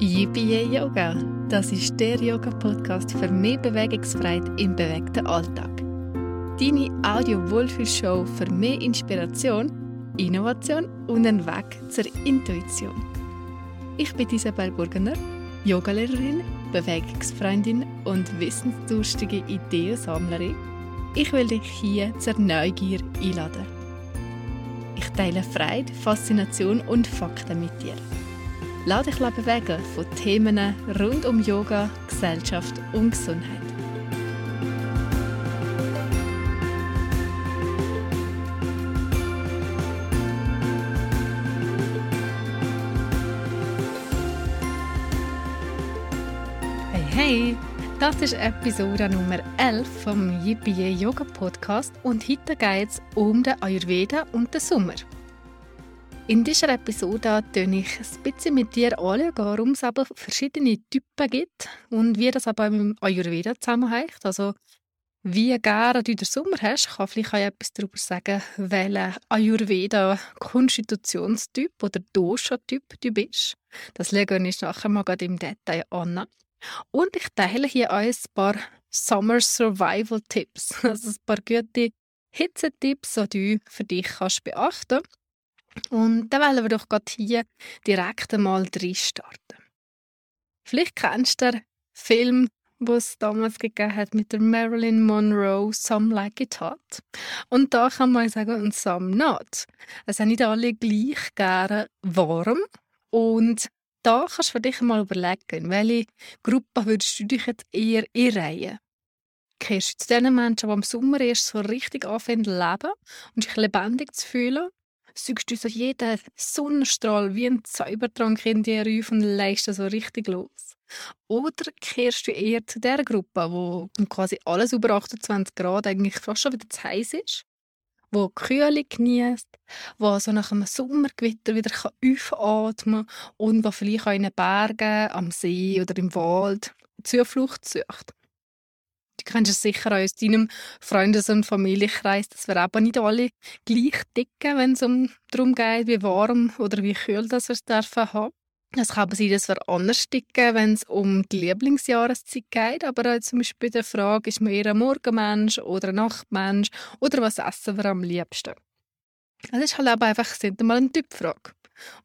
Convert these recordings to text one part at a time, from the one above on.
Yippie Yoga, das ist der Yoga-Podcast für mehr Bewegungsfreiheit im bewegten Alltag. Deine Audio-Wohlfühlshow für mehr Inspiration, Innovation und einen Weg zur Intuition. Ich bin Isabel Burgener, Yogalehrerin, Bewegungsfreundin und wissensdurstige Ideensammlerin. Ich will dich hier zur Neugier einladen. Ich teile Freude, Faszination und Fakten mit dir. Lass dich bewegen von Themen rund um Yoga, Gesellschaft und Gesundheit. Hey, hey! Das ist Episode Nummer 11 vom Yippie Yoga Podcast und heute geht es um den Ayurveda und den Sommer. In dieser Episode möchte ich ein bisschen mit dir anschauen, warum es aber verschiedene Typen gibt und wie das aber mit Ayurveda zusammenhängt. Also, wie gerne du den Sommer hast, kann vielleicht auch etwas darüber sagen, welcher Ayurveda-Konstitutionstyp oder Dosha-Typ du bist. Das legen wir nachher mal im Detail an. Und ich teile hier auch ein paar Summer Survival Tipps, also ein paar gute Hitzetipps, die du für dich kannst beachten kannst und dann wollen wir doch gerade hier direkt einmal starten. Vielleicht kennst du den Film, den es damals gegeben hat mit der Marilyn Monroe, Some Like It Hot. Und da kann man sagen, und Some Not. Es sind nicht alle gleich gerne warm. Und da kannst du für dich mal überlegen, welche Gruppe würdest du dich jetzt eher einreihen? Gehörst du zu den Menschen, die im Sommer erst so richtig anfangen zu leben und sich lebendig zu fühlen? Suchst du so jeden Sonnenstrahl wie ein Zaubertrank in dir auf und legst so richtig los. Oder kehrst du eher zu der Gruppe, wo quasi alles über 28 Grad eigentlich fast schon wieder zu heiß ist? wo Kühle genießt, wo so nach einem Sommergewitter wieder aufatmen kann und wo vielleicht auch in den Bergen, am See oder im Wald Zuflucht sucht. Du kennst es sicher auch aus deinem Freundes- und Familienkreis, dass wir aber nicht alle gleich dicken, wenn es um darum geht, wie warm oder wie kühl das wir es dürfen haben. Es kann aber sein, dass wir anders dicken, wenn es um die Lieblingsjahreszeit geht, aber auch zum Beispiel der Frage, ist man eher ein Morgenmensch oder ein Nachtmensch oder was essen wir am liebsten? Das ist halt einfach sind mal eine Typfrage.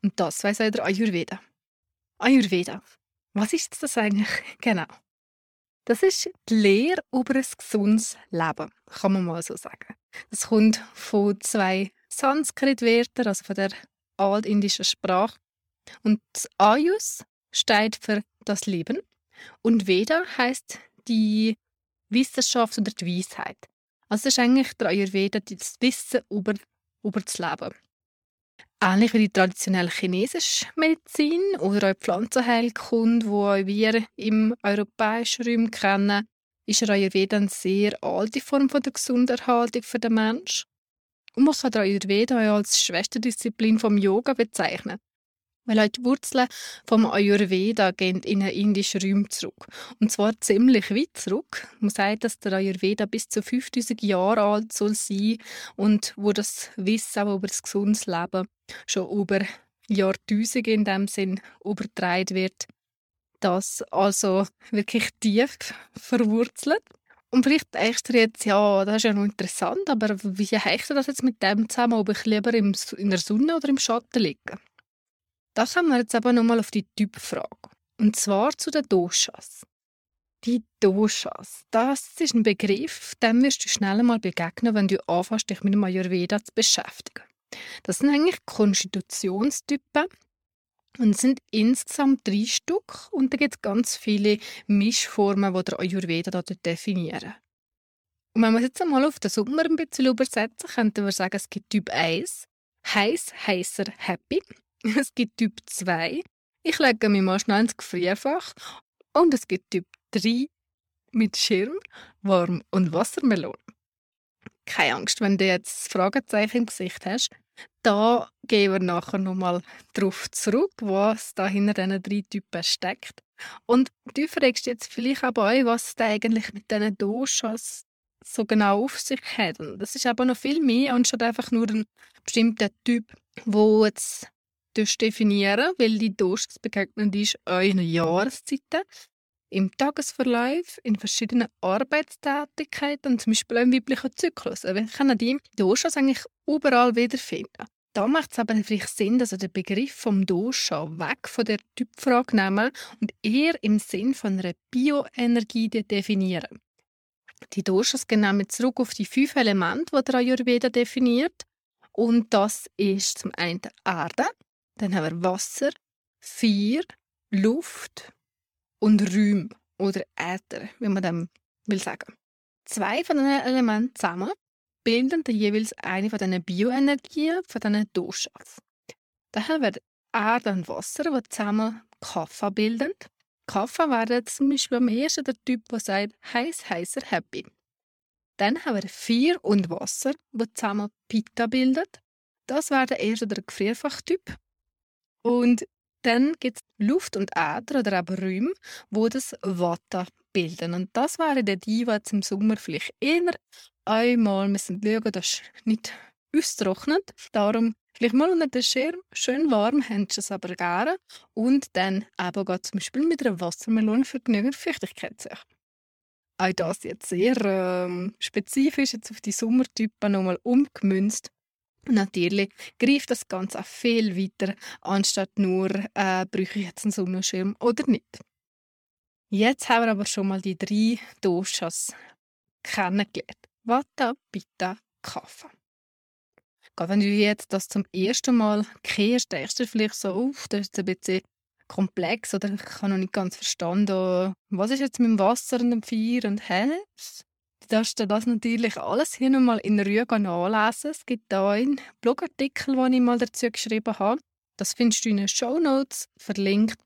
Und das weiß auch der Ayurveda. Ayurveda. Was ist das eigentlich genau? Das ist die Lehre über ein gesundes Leben, kann man mal so sagen. Das kommt von zwei Sanskrit-Wörtern, also von der altindischen Sprache. Und Ayus steht für das Leben und Veda heißt die Wissenschaft oder die Weisheit. Also ist eigentlich der Ayurveda das Wissen über, über das Leben. Ähnlich wie die traditionelle chinesische Medizin oder auch Pflanzenheilkunde, die wir im europäischen Raum kennen, ist Ayurveda eine sehr alte Form von der Gesunderhaltung für den Menschen. Und man kann Ayurveda auch als Schwesterdisziplin vom Yoga bezeichnen. Weil auch die Wurzeln vom Ayurveda gehen in einen indischen Raum zurück. Und zwar ziemlich weit zurück. Man sagt, dass der Ayurveda bis zu 5000 Jahre alt soll sein und wo das Wissen über das gesundes Leben schon über Jahrtausende in dem Sinn übertragen wird. Das also wirklich tief verwurzelt. Und vielleicht denkst du jetzt, ja, das ist ja noch interessant, aber wie hängt das jetzt mit dem zusammen, ob ich lieber in der Sonne oder im Schatten liege? Da kommen wir jetzt aber nochmal auf die Typfrage. Und zwar zu den Doshas. Die Doshas, das ist ein Begriff, dem wirst du schnell mal begegnen, wenn du anfängst, dich mit dem Ayurveda zu beschäftigen. Das sind eigentlich Konstitutionstypen und sind insgesamt drei Stück und da gibt es ganz viele Mischformen, die der Ayurveda da definieren. Und wenn wir es jetzt einmal auf den Sommer ein bisschen übersetzen, könnten wir sagen, es gibt Typ 1, heiß, heißer, happy. Es gibt Typ 2. Ich lege mich mal schnell ins Gefrierfach. Und es gibt Typ 3 mit Schirm, warm und Wassermelone. Keine Angst, wenn du jetzt das Fragezeichen im Gesicht hast. Da gehen wir nachher nochmal darauf zurück, was da hinter diesen drei Typen steckt. Und du fragst jetzt vielleicht auch bei euch, was da eigentlich mit diesen Doshas so genau auf sich hat. Und das ist aber noch viel mehr anstatt einfach nur ein bestimmter Typ, wo jetzt definieren, weil die Doshas begegnen ist euren Jahreszeiten, im Tagesverlauf, in verschiedenen Arbeitstätigkeiten, zum Beispiel im weiblichen Zyklus. Wir können die Doshas eigentlich überall wiederfinden. Da macht es aber vielleicht Sinn, dass wir den Begriff vom Dosha weg von der Typfrage nehmen und eher im Sinn von einer Bioenergie definieren. Die Doshas gehen nämlich zurück auf die fünf Elemente, die der Ayurveda definiert. Und das ist zum einen Erde, dann haben wir Wasser, Feuer, Luft und Räume oder Äther, wie man dem will sagen. Zwei von diesen Elementen zusammen bilden dann jeweils eine von diesen Bioenergien von diesen Doshas. Daher werden Erde und Wasser, die zusammen Kaffa bilden. Kaffa wäre zum Beispiel am ersten der Typ, der sagt, heiß, heißer, happy. Dann haben wir Feuer und Wasser, die zusammen Pitta bilden. Das wäre der erste der Gefrierfachtyp. Und dann gibt es Luft und Äther oder eben Räume, wo das Vata bilden. Und das wären die, die jetzt im Sommer vielleicht eher einmal müssen schauen, dass es nicht austrocknet. Darum vielleicht mal unter den Schirm, schön warm, sie es aber gerne. Und dann eben geht zum Beispiel mit einer Wassermelone für genügend Feuchtigkeit suchen. Auch das jetzt sehr ähm, spezifisch jetzt auf die Sommertypen nochmal umgemünzt. Natürlich greift das Ganze auch viel weiter, anstatt nur, äh, brauche ich jetzt einen Sonnenschirm oder nicht. Jetzt haben wir aber schon mal die drei Doshas kennengelernt. Vata, Pitta, Kapha. Gerade wenn du jetzt das zum ersten Mal kennst, denkst du vielleicht so, uff, das ist ein bisschen komplex oder ich habe noch nicht ganz verstanden, was ist jetzt mit dem Wasser und dem Feuer und hä? Du darfst dir das natürlich alles hier nochmal in Ruhe nachlesen. Es gibt da einen Blogartikel, den ich mal dazu geschrieben habe. Das findest du in den Show Notes verlinkt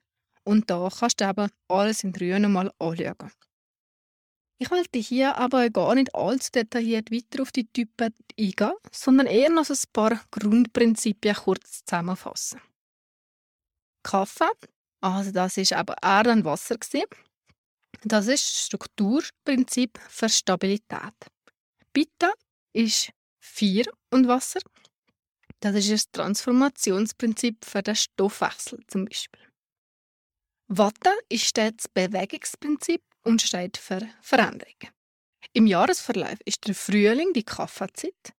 und da kannst du eben alles in Ruhe nochmal anschauen. Ich wollte hier aber gar nicht allzu detailliert weiter auf die Typen eingehen, sondern eher noch ein paar Grundprinzipien kurz zusammenfassen. Kaffee, also das ist aber Erde und Wasser Das ist das Strukturprinzip für Stabilität. Pitta ist Feuer und Wasser. Das ist das Transformationsprinzip für den Stoffwechsel zum Beispiel. Watte ist das Bewegungsprinzip und steht für Veränderung. Im Jahresverlauf ist der Frühling die Kaffeezeit.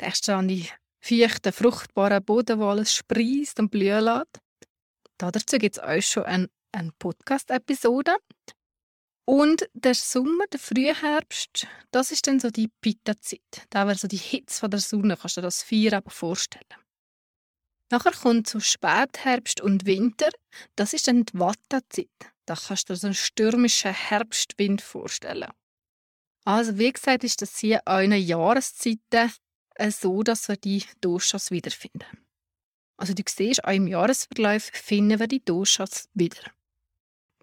Denkst du an die feuchten, fruchtbaren Boden, wo sprießt und blühen lässt? Dazu gibt es euch schon eine, eine Podcast-Episode. Und der Sommer, der Frühherbst, das ist dann so die Pitta-Zeit. Da wäre so die Hitze von der Sonne, kannst du dir das Feuer aber vorstellen. Nachher kommt so Spätherbst und Winter. Das ist dann die Vata-Zeit. Da kannst du dir so einen stürmischen Herbstwind vorstellen. Also wie gesagt, ist das hier eine Jahreszeit äh, so, dass wir die Doshas wiederfinden. Also du siehst, auch im Jahresverlauf finden wir die Doshas wieder.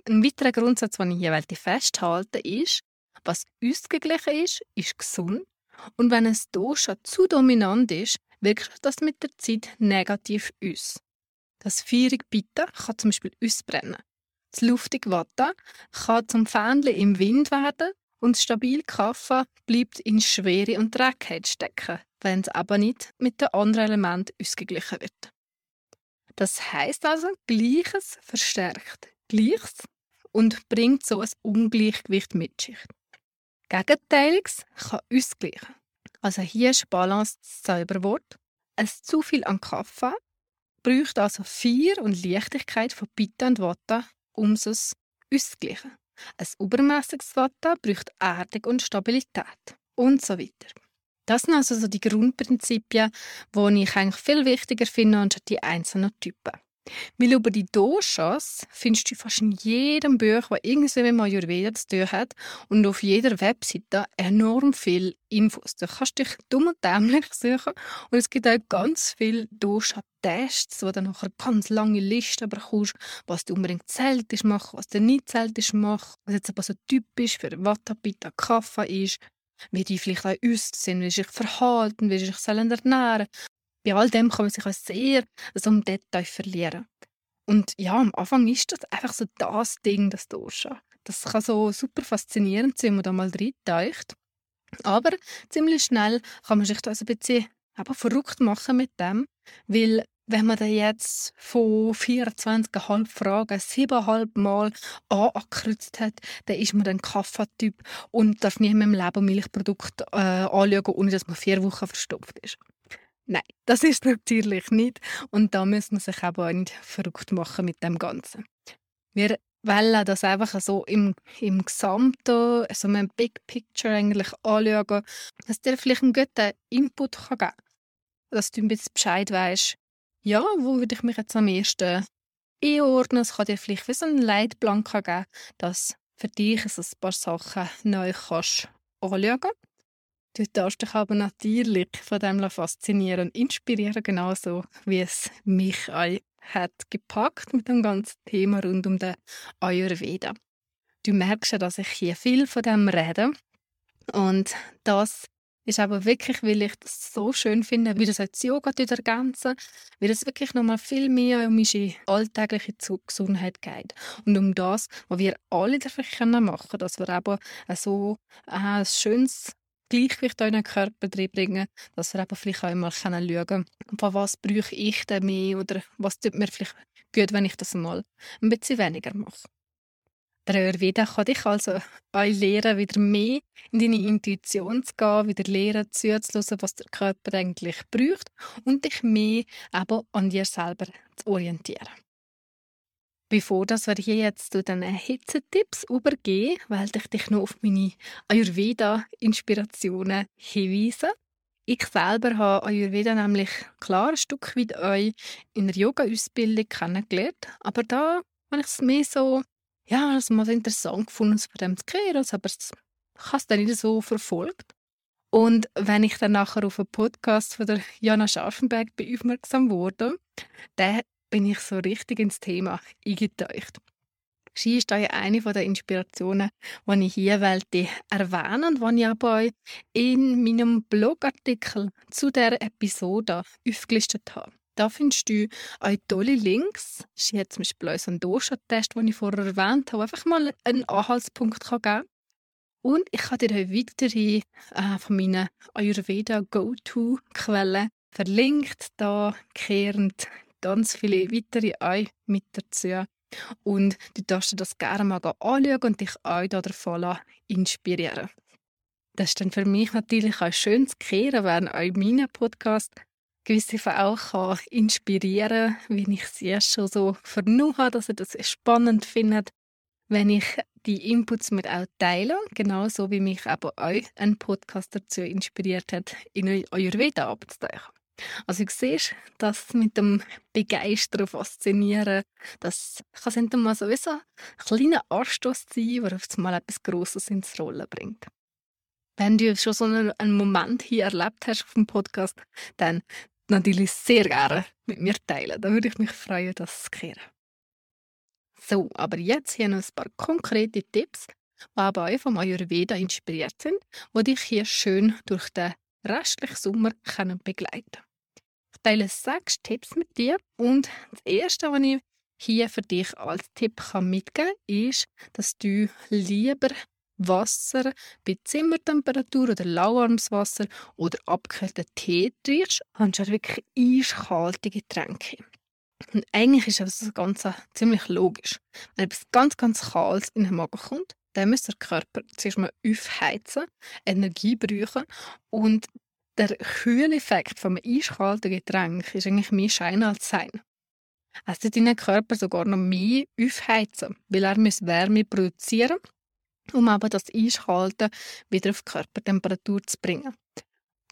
Ein weiterer Grundsatz, den ich hier festhalten ist, was ausgeglichen ist, ist gesund. Und wenn ein Dosha zu dominant ist, wirkt das mit der Zeit negativ aus. Das feurige Pitta kann zum Beispiel ausbrennen. Das luftige Vata kann zum Fähnchen im Wind werden und das stabile Kaffa bleibt in Schwere und Trägheit stecken, wenn es aber nicht mit den anderen Elementen ausgeglichen wird. Das heißt also, Gleiches verstärkt Gleiches und bringt so ein Ungleichgewicht mit sich. Gegenteiliges kann ausgleichen. Also hier ist Balance das Zauberwort. Ein zu viel an Kaffee braucht also Feuer und Leichtigkeit von Pitta und Vata um es auszugleichen. Ein übermäßiges Vata braucht Erdung und Stabilität und so weiter. Das sind also so die Grundprinzipien, die ich eigentlich viel wichtiger finde als die einzelnen Typen. Weil über die Doshas findest du fast in jedem Buch, das irgendwie mit Ayurveda zu tun hat und auf jeder Webseite enorm viel Infos. Du kannst dich dumm und dämlich suchen und es gibt auch ganz viele Dosha-Tests, wo du nachher ganz lange Listen bekommst, was du unbedingt zeltisch machen, was du nicht zeltisch machen, was jetzt aber so typisch für Vata, Pitta, Kapha ist, wie die vielleicht auch aussehen, wie sie sich verhalten, wie sie sich ernähren sollen bei all dem kann man sich auch sehr so im Detail verlieren. Und ja, am Anfang ist das einfach so das Ding, das Dosha. Das kann so super faszinierend sein, wenn man da mal reintaucht. Aber ziemlich schnell kann man sich da also ein bisschen aber verrückt machen mit dem, weil wenn man dann jetzt von 24,5 Fragen 7,5 Mal angekreuzt hat, dann ist man ein Kaffeetyp und darf nie mehr im Leben Milchprodukte äh, anschauen, ohne dass man vier Wochen verstopft ist. Nein, das ist natürlich nicht. Und da muss man sich aber auch nicht verrückt machen mit dem Ganzen. Wir wollen das einfach so im, im Gesamten, so ein Big Picture eigentlich anschauen, dass dir vielleicht einen guten Input geben kann. Dass du ein bisschen Bescheid weißt, ja, wo würde ich mich jetzt am ehesten einordnen. Es kann dir vielleicht wie so einen Leitplan geben, dass für dich so ein paar Sachen neu kannst anschauen. Du darfst dich aber natürlich von dem faszinieren. Und inspirieren, genauso wie es mich hat gepackt mit dem ganzen Thema rund um den Ayurveda. Du merkst ja, dass ich hier viel von dem rede. Und das ist aber wirklich, weil ich das so schön finde, wie das als Yoga ergänzen, wie das wirklich nochmal viel mehr um unsere alltägliche Gesundheit geht. Und um das, was wir alle dafür machen können, dass wir aber so äh, ein schönes Gleichgewicht in den Körper bringen, dass wir eben vielleicht auch mal schauen können, von was brauche ich denn mehr oder was tut mir vielleicht gut, wenn ich das mal ein bisschen weniger mache. Der Ayurveda kann dich also auch lernen, wieder mehr in deine Intuition zu gehen, wieder lernen zuzuhören, was der Körper eigentlich braucht und dich mehr eben an dir selber zu orientieren. Bevor dass wir hier jetzt zu den Hitzetipps übergehen, wollte ich dich noch auf meine Ayurveda-Inspirationen hinweisen. Ich selber habe Ayurveda nämlich klar ein Stück weit euch in der Yoga-Ausbildung kennengelernt, aber da habe ich es mehr so, ja, also mal interessant gefunden, von dem zu hören, aber ich habe es dann nicht so verfolgt. Und wenn ich dann nachher auf einen Podcast von der Jana Scharfenberg aufmerksam wurde, der bin ich so richtig ins Thema eingetaucht. Sie ist eine der Inspirationen, die ich hier wollte erwähnen und die ich aber in meinem Blogartikel zu der Episode aufgelistet habe. Da findest du auch tolle Links. Sie hat zum Beispiel unseren Dosha-Test, den ich vorher erwähnt habe, einfach mal einen Anhaltspunkt geben kann. Und ich kann dir auch weitere äh, von meinen Ayurveda Go-To-Quellen verlinkt, da kehrend ganz viele weitere auch mit dazu. Und du darfst dir das gerne mal anschauen und dich auch davon inspirieren. Das ist dann für mich natürlich auch schön zu kehren, wenn auch mein Podcast gewisse Fälle auch inspirieren kann, wie ich sie erst schon so vernommen habe, dass ihr das spannend findet, wenn ich die Inputs mit auch teile, genauso wie mich aber auch ein Podcast dazu inspiriert hat, in Ayurveda abzutauchen. Also du siehst, das mit dem Begeistern, Faszinieren, das kann mal so ein kleiner Anstoß sein, der auf einmal etwas Grosses ins Rollen bringt. Wenn du schon so einen Moment hier erlebt hast auf dem Podcast, dann natürlich sehr gerne mit mir teilen. Da würde ich mich freuen, das zu hören. So, aber jetzt hier noch ein paar konkrete Tipps, die auch vom Ayurveda inspiriert sind, die dich hier schön durch den restlichen Sommer können begleiten Ich teile sechs Tipps mit dir und das erste, was ich hier für dich als Tipp mitgeben kann, ist, dass du lieber Wasser bei Zimmertemperatur oder lauwarmes Wasser oder abgekühlten Tee trinkst, anstatt wirklich eiskalte Getränke. Und eigentlich ist das Ganze ziemlich logisch. Wenn etwas ganz, ganz Kaltes in den Magen kommt, dann muss der Körper zuerst mal aufheizen, Energie brauchen und der Kühleffekt vom eiskalten Getränk ist eigentlich mehr Schein als Sein. Es tut deinen Körper sogar noch mehr aufheizen, weil er Wärme produzieren muss, um aber das Eiskalte wieder auf Körpertemperatur zu bringen.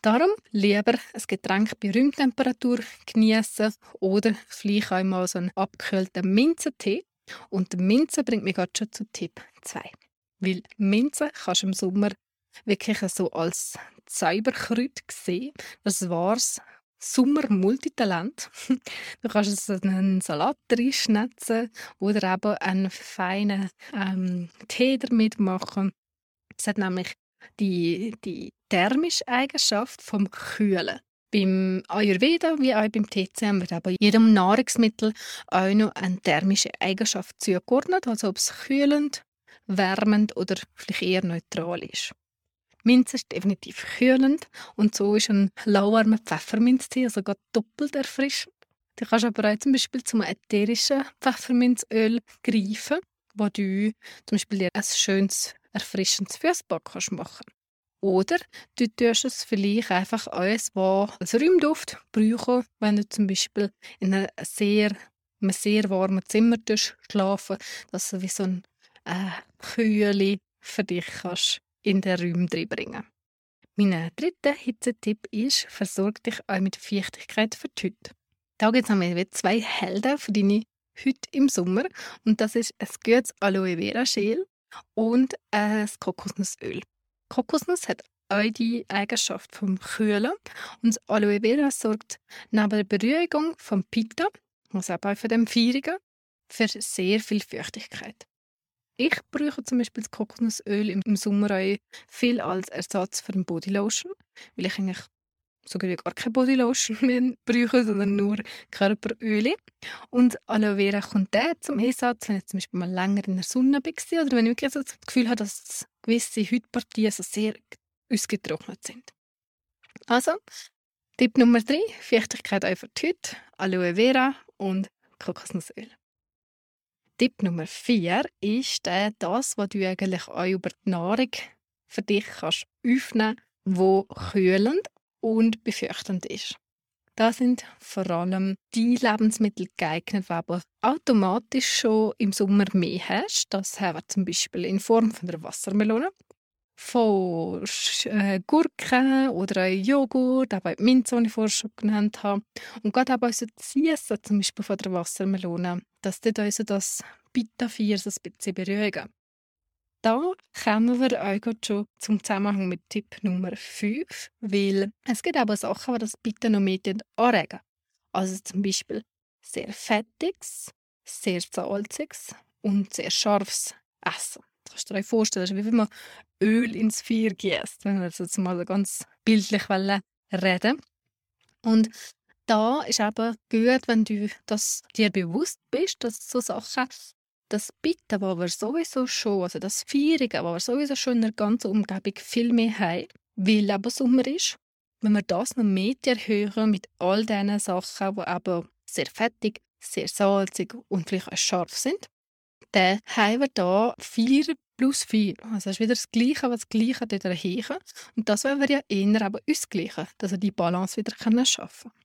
Darum lieber ein Getränk bei Raumtemperatur genießen oder vielleicht einmal so einen abgekühlten Minzentee. Und Minze bringt mich gerade schon zu Tipp 2. Weil Minze kannst du im Sommer wirklich so als Zauberkräut sehen. Das war's. Sommer-Multitalent. Du kannst es in einen Salat reinschnetzen oder eben einen feinen ähm, Tee damit machen. Es hat nämlich die, die thermische Eigenschaft vom Kühlen. Beim Ayurveda wie auch beim TCM wird aber jedem Nahrungsmittel auch noch eine thermische Eigenschaft zugeordnet, also ob es kühlend, wärmend oder vielleicht eher neutral ist. Minze ist definitiv kühlend und so ist ein lauwarmer Pfefferminztee also doppelt erfrischend. Du kannst aber auch zum Beispiel zum ätherischen Pfefferminzöl greifen, wo du zum Beispiel dir ein schönes, erfrischendes Fußbad kannst machen Oder du tust es vielleicht einfach alles, was als Räumduft brauchen, wenn du zum Beispiel in einem sehr, einem sehr warmen Zimmer schlafen dass du wie so ein äh, Kühle für dich kannst in den Raum bringen Mein dritter Hitzetipp ist, versorg dich auch mit Feuchtigkeit für die Haut. Da gibt es zwei Helden für deine heute im Sommer. Und das ist ein gutes Aloe Vera Gel und ein Kokosnussöl. Kokosnuss hat auch die Eigenschaft vom Kühlen und das Aloe Vera sorgt neben der Beruhigung vom Pitta, also auch von dem Feirigen, für sehr viel Feuchtigkeit. Ich brauche zum Beispiel das Kokosnussöl im Sommer auch viel als Ersatz für eine Bodylotion, weil ich eigentlich sogar gar keine Bodylotion mehr brauchen, sondern nur Körperöle. Und Aloe Vera kommt dann zum Einsatz, wenn ich zum Beispiel mal länger in der Sonne bin oder wenn ich wirklich das Gefühl habe, dass gewisse Hautpartien so sehr ausgetrocknet sind. Also, Tipp Nummer drei, Feuchtigkeit für die Haut, Aloe Vera und Kokosnussöl. Tipp Nummer vier ist das, was du eigentlich auch über die Nahrung für dich kannst öffnen, wo kühlend und befürchtend ist. Da sind vor allem die Lebensmittel geeignet, die aber automatisch schon im Sommer mehr hast. Das haben wir zum Beispiel in Form von der Wassermelone, von äh, Gurken oder Joghurt, aber Minze, die ich vorher schon genannt habe. Und gerade auch unser Süße, zum Beispiel von der Wassermelone, das tut uns das Beta-4 so ein bisschen beruhigen. Da kommen wir auch schon zum Zusammenhang mit Tipp Nummer 5, weil es gibt aber Sachen, die das bitte noch mehr anregen. Also zum Beispiel sehr fettiges, sehr salziges und sehr scharfes Essen. Kannst du dir vorstellen, das ist wie wenn man Öl ins Feuer gießt, wenn wir jetzt mal ganz bildlich reden. Und da ist eben gut, wenn du das dir bewusst bist, dass so Sachen das Bitten, was wir sowieso schon, also das Feierige, was wir sowieso schon in der ganzen Umgebung viel mehr haben, weil eben Sommer ist, wenn wir das noch mehr erhöhen mit all diesen Sachen, die eben sehr fettig, sehr salzig und vielleicht auch scharf sind, dann haben wir da 4 plus 4. Also das ist wieder das Gleiche, was das Gleiche dort erhöhen. Und das wollen wir ja eher eben ausgleichen, dass wir die Balance wieder schaffen können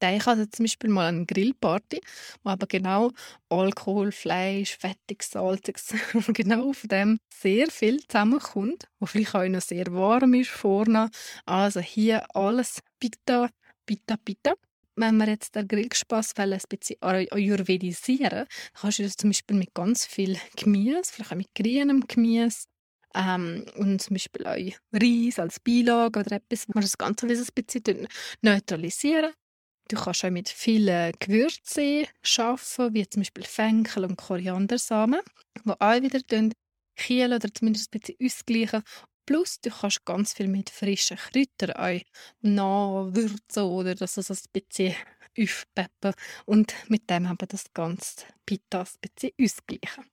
denke also zum Beispiel mal eine Grillparty, wo aber genau Alkohol, Fleisch, Fettig, Salziges, genau von dem sehr viel zusammenkommt, wo vielleicht auch noch sehr warm ist vorne. Also hier alles Pita, Pita, Pita. Wenn wir jetzt den Grillspass ein bisschen ayurvedisieren, kannst du das zum Beispiel mit ganz viel Gemüse, vielleicht auch mit grünem Gemüse, ähm, und zum Beispiel auch Reis als Beilage oder etwas, man das Ganze ein bisschen neutralisieren Du kannst auch mit vielen Gewürzen arbeiten, wie zum Beispiel Fenchel und Koriandersamen, die auch wieder kühlen oder zumindest ein bisschen ausgleichen. Plus, du kannst ganz viel mit frischen Kräutern auch nachwürzen oder das so ein bisschen aufpeppen und mit dem haben das ganze Pita ein bisschen ausgleichen.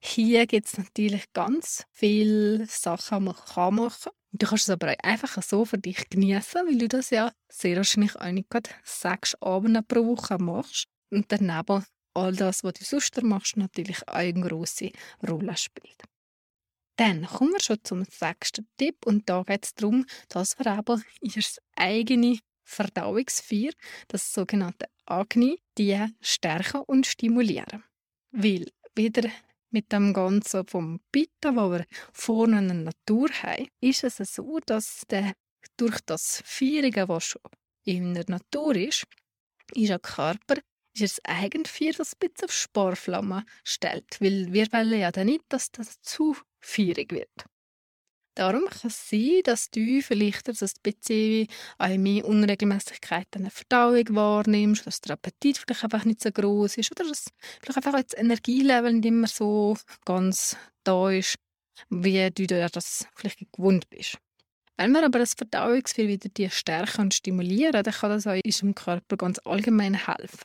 Hier gibt es natürlich ganz viele Sachen, die man machen kann. Du kannst es aber auch einfach so für dich genießen, weil du das ja sehr wahrscheinlich auch nicht gerade sechs Abende pro Woche machst. Und daneben all das, was du sonst machst, natürlich auch eine grosse Rolle spielt. Dann kommen wir schon zum sechsten Tipp und da geht es darum, dass wir aber ihr eigene Verdauungsfeier, das sogenannte Agni, die stärken und stimulieren. Weil wieder mit dem Ganzen vom Bitten, wo wir vorne in der Natur haben, ist es so, dass der, durch das Feierige, was schon in der Natur ist, ist der Körper ist das Eigenfeuer, das ein bisschen auf Sparflamme stellt. Weil wir wollen ja dann nicht, dass das zu feurig wird. Darum kann es sein, dass du vielleicht so ein bisschen mehr Unregelmäßigkeiten in der Verdauung wahrnimmst, dass der Appetit vielleicht einfach nicht so groß ist oder dass vielleicht einfach das Energielevel nicht immer so ganz da ist, wie du das vielleicht gewohnt bist. Wenn wir aber das Verdauungsfeuer wieder stärken und stimulieren, dann kann das auch unserem Körper ganz allgemein helfen.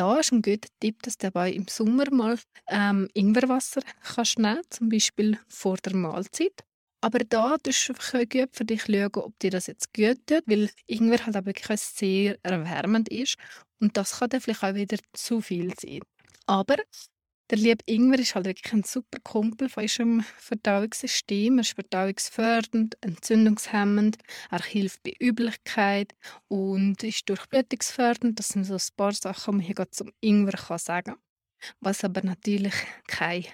Da ist ein guter Tipp, dass du dabei im Sommer mal ähm, Ingwerwasser kannst nehmen, zum Beispiel vor der Mahlzeit Aber da tust du gut für dich schauen, ob dir das jetzt gut tut, weil Ingwer halt wirklich sehr erwärmend ist und das kann dann vielleicht auch wieder zu viel sein. Aber der liebe Ingwer ist halt wirklich ein super Kumpel von unserem Verdauungssystem. Er ist verdauungsfördernd, entzündungshemmend, er hilft bei Übelkeit und ist durchblutungsfördernd. Das sind so ein paar Sachen, die man hier zum Ingwer kann sagen kann. Was aber natürlich kein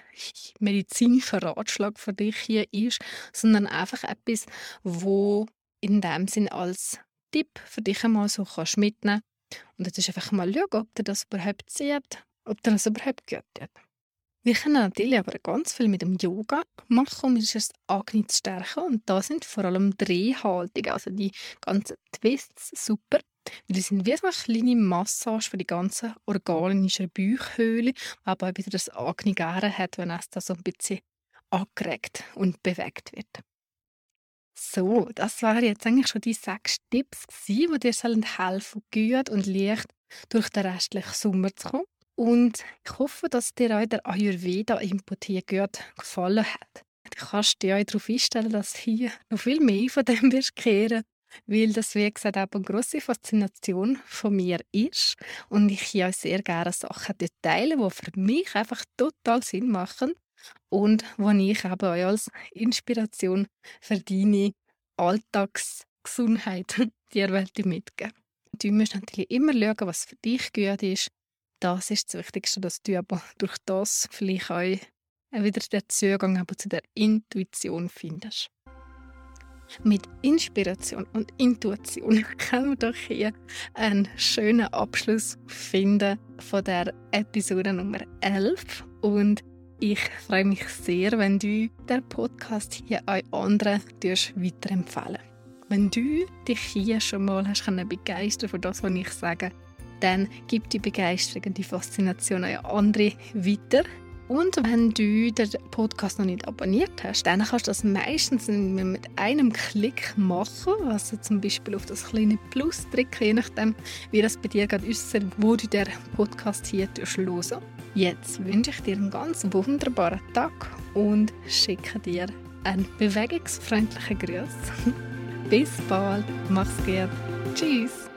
medizinischer Ratschlag für dich hier ist, sondern einfach etwas, wo in dem Sinn als Tipp für dich einmal so kannst mitnehmen und jetzt ist einfach mal schauen, ob dir das überhaupt zieht, ob dir das überhaupt gut tut. Wir können natürlich aber ganz viel mit dem Yoga machen, um das Agni zu stärken. Und da sind vor allem Drehhaltungen, also die ganzen Twists, super. Die sind wie eine kleine Massage für die ganzen Organe in unserer Bauchhöhle, aber wieder das Agni gerne hat, wenn es da so ein bisschen angeregt und bewegt wird. So, das waren jetzt eigentlich schon die sechs Tipps, die dir helfen sollen, gut und leicht durch den restlichen Sommer zu kommen. Und ich hoffe, dass dir auch der Ayurveda-Input hier gut gefallen hat. Du kannst dich auch darauf einstellen, dass hier noch viel mehr von dem wirst kehren, weil das, wie gesagt, auch eine grosse Faszination von mir ist und ich hier auch sehr gerne Sachen teile, die für mich einfach total Sinn machen und wo ich eben auch als Inspiration für deine Alltagsgesundheit dir mitgeben Du musst natürlich immer schauen, was für dich gut ist das ist das Wichtigste, dass du aber durch das vielleicht auch wieder den Zugang zu der Intuition findest. Mit Inspiration und Intuition können wir doch hier einen schönen Abschluss finden von der Episode Nummer 11 und ich freue mich sehr, wenn du den Podcast hier an anderen weiterempfehlen Wenn du dich hier schon mal hast begeistern von das, was ich sage, dann gib die Begeisterung und die Faszination an andere weiter. Und wenn du den Podcast noch nicht abonniert hast, dann kannst du das meistens mit einem Klick machen, also zum Beispiel auf das kleine Plus drücken, je nachdem, wie das bei dir gerade äußert, wo du den Podcast hier hören Jetzt wünsche ich dir einen ganz wunderbaren Tag und schicke dir einen bewegungsfreundlichen Gruß. Bis bald, mach's gut, tschüss.